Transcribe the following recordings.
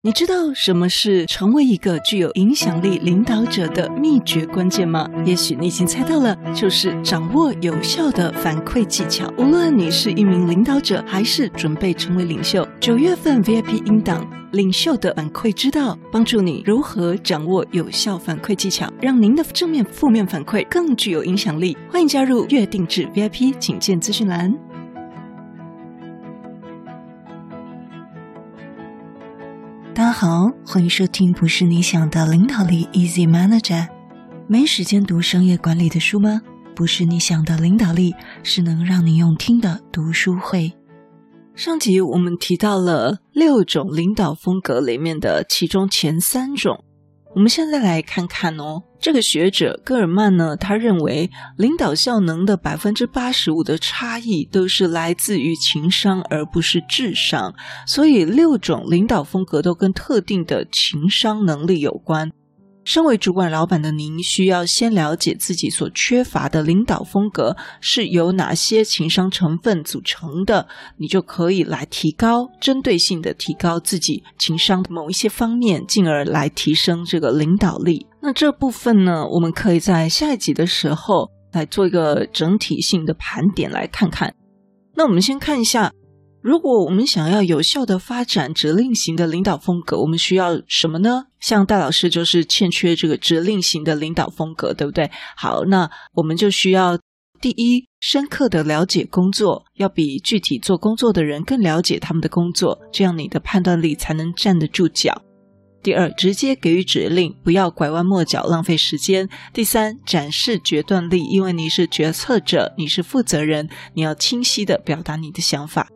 你知道什么是成为一个具有影响力领导者的秘诀关键吗？也许你已经猜到了，就是掌握有效的反馈技巧。无论你是一名领导者，还是准备成为领袖，九月份 VIP 音档《领袖的反馈之道》，帮助你如何掌握有效反馈技巧，让您的正面、负面反馈更具有影响力。欢迎加入月定制 VIP，请见资讯栏。大家好，欢迎收听《不是你想的领导力》，Easy Manager。没时间读商业管理的书吗？不是你想的领导力，是能让你用听的读书会。上集我们提到了六种领导风格里面的其中前三种。我们现在来看看哦，这个学者戈尔曼呢，他认为领导效能的百分之八十五的差异都是来自于情商，而不是智商。所以六种领导风格都跟特定的情商能力有关。身为主管老板的您，需要先了解自己所缺乏的领导风格是由哪些情商成分组成的，你就可以来提高，针对性的提高自己情商的某一些方面，进而来提升这个领导力。那这部分呢，我们可以在下一集的时候来做一个整体性的盘点，来看看。那我们先看一下。如果我们想要有效的发展指令型的领导风格，我们需要什么呢？像戴老师就是欠缺这个指令型的领导风格，对不对？好，那我们就需要第一，深刻的了解工作，要比具体做工作的人更了解他们的工作，这样你的判断力才能站得住脚。第二，直接给予指令，不要拐弯抹角，浪费时间。第三，展示决断力，因为你是决策者，你是负责人，你要清晰的表达你的想法。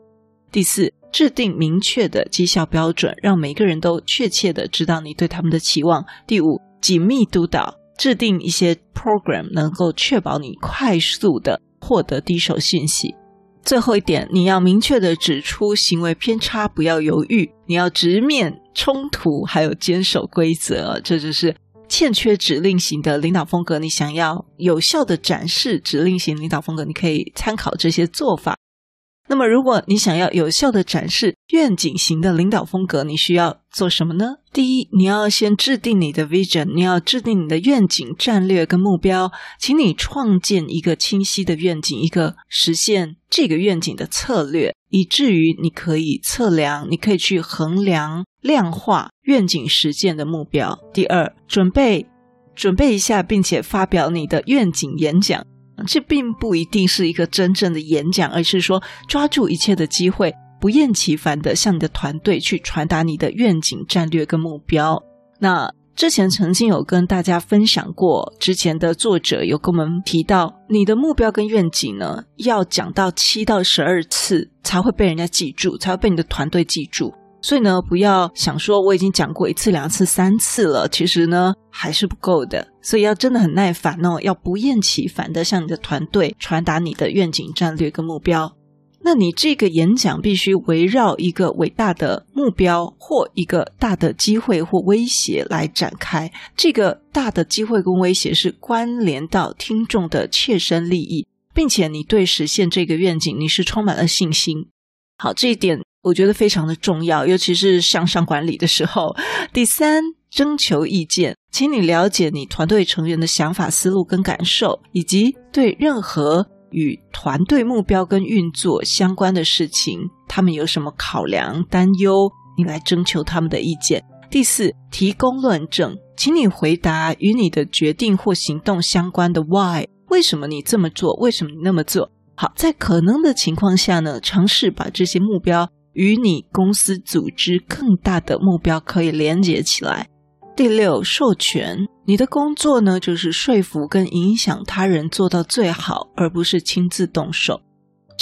第四，制定明确的绩效标准，让每个人都确切的知道你对他们的期望。第五，紧密督导，制定一些 program，能够确保你快速的获得第一手信息。最后一点，你要明确的指出行为偏差，不要犹豫，你要直面冲突，还有坚守规则。这就是欠缺指令型的领导风格。你想要有效的展示指令型领导风格，你可以参考这些做法。那么，如果你想要有效的展示愿景型的领导风格，你需要做什么呢？第一，你要先制定你的 vision，你要制定你的愿景、战略跟目标，请你创建一个清晰的愿景，一个实现这个愿景的策略，以至于你可以测量，你可以去衡量、量化愿景实践的目标。第二，准备准备一下，并且发表你的愿景演讲。这并不一定是一个真正的演讲，而是说抓住一切的机会，不厌其烦地向你的团队去传达你的愿景、战略跟目标。那之前曾经有跟大家分享过，之前的作者有跟我们提到，你的目标跟愿景呢，要讲到七到十二次才会被人家记住，才会被你的团队记住。所以呢，不要想说我已经讲过一次、两次、三次了，其实呢还是不够的。所以要真的很耐烦哦，要不厌其烦的向你的团队传达你的愿景、战略跟目标。那你这个演讲必须围绕一个伟大的目标或一个大的机会或威胁来展开。这个大的机会跟威胁是关联到听众的切身利益，并且你对实现这个愿景你是充满了信心。好，这一点。我觉得非常的重要，尤其是向上管理的时候。第三，征求意见，请你了解你团队成员的想法、思路跟感受，以及对任何与团队目标跟运作相关的事情，他们有什么考量、担忧，你来征求他们的意见。第四，提供论证，请你回答与你的决定或行动相关的 why，为什么你这么做？为什么你那么做？好，在可能的情况下呢，尝试把这些目标。与你公司组织更大的目标可以连接起来。第六，授权，你的工作呢，就是说服跟影响他人做到最好，而不是亲自动手。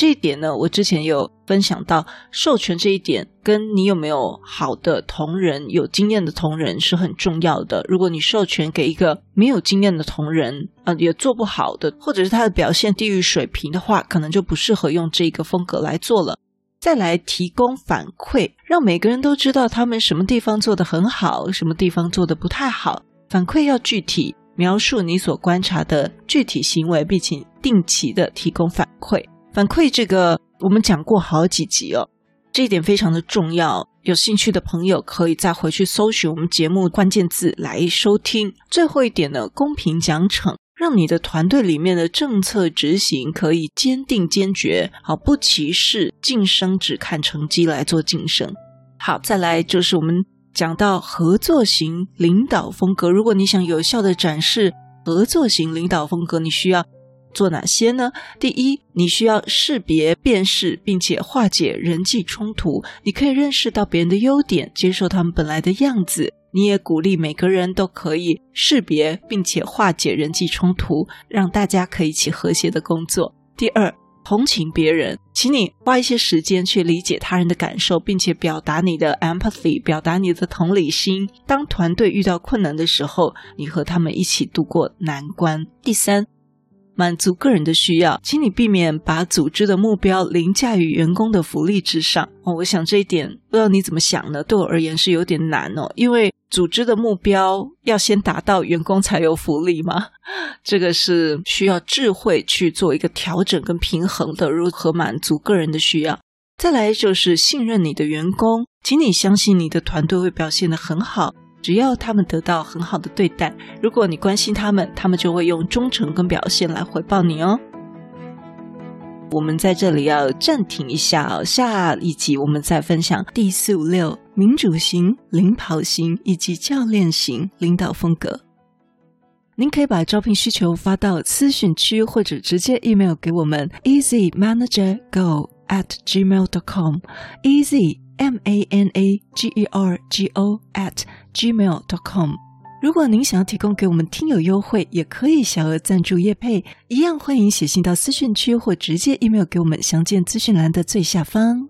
这一点呢，我之前有分享到，授权这一点跟你有没有好的同仁、有经验的同仁是很重要的。如果你授权给一个没有经验的同仁，呃，也做不好的，或者是他的表现低于水平的话，可能就不适合用这个风格来做了。再来提供反馈，让每个人都知道他们什么地方做得很好，什么地方做得不太好。反馈要具体，描述你所观察的具体行为，并且定期的提供反馈。反馈这个我们讲过好几集哦，这一点非常的重要。有兴趣的朋友可以再回去搜寻我们节目关键字来收听。最后一点呢，公平奖惩，让你的团队里面的政策执行可以坚定坚决，好，不歧视，晋升只看成绩来做晋升。好，再来就是我们讲到合作型领导风格，如果你想有效地展示合作型领导风格，你需要。做哪些呢？第一，你需要识别、辨识，并且化解人际冲突。你可以认识到别人的优点，接受他们本来的样子。你也鼓励每个人都可以识别，并且化解人际冲突，让大家可以一起和谐的工作。第二，同情别人，请你花一些时间去理解他人的感受，并且表达你的 empathy，表达你的同理心。当团队遇到困难的时候，你和他们一起度过难关。第三。满足个人的需要，请你避免把组织的目标凌驾于员工的福利之上。哦，我想这一点不知道你怎么想呢？对我而言是有点难哦，因为组织的目标要先达到，员工才有福利吗？这个是需要智慧去做一个调整跟平衡的，如何满足个人的需要。再来就是信任你的员工，请你相信你的团队会表现得很好。只要他们得到很好的对待，如果你关心他们，他们就会用忠诚跟表现来回报你哦。我们在这里要暂停一下哦，下一集我们再分享第四五六民主型、领跑型以及教练型领导风格。您可以把招聘需求发到私讯区，或者直接 email 给我们 easymanagergo at gmail dot com easy m a n a g e r g o at gmail dot com 如果您想要提供给我们听友优惠，也可以小额赞助叶佩，一样欢迎写信到私讯区或直接 email 给我们，详见资讯栏的最下方。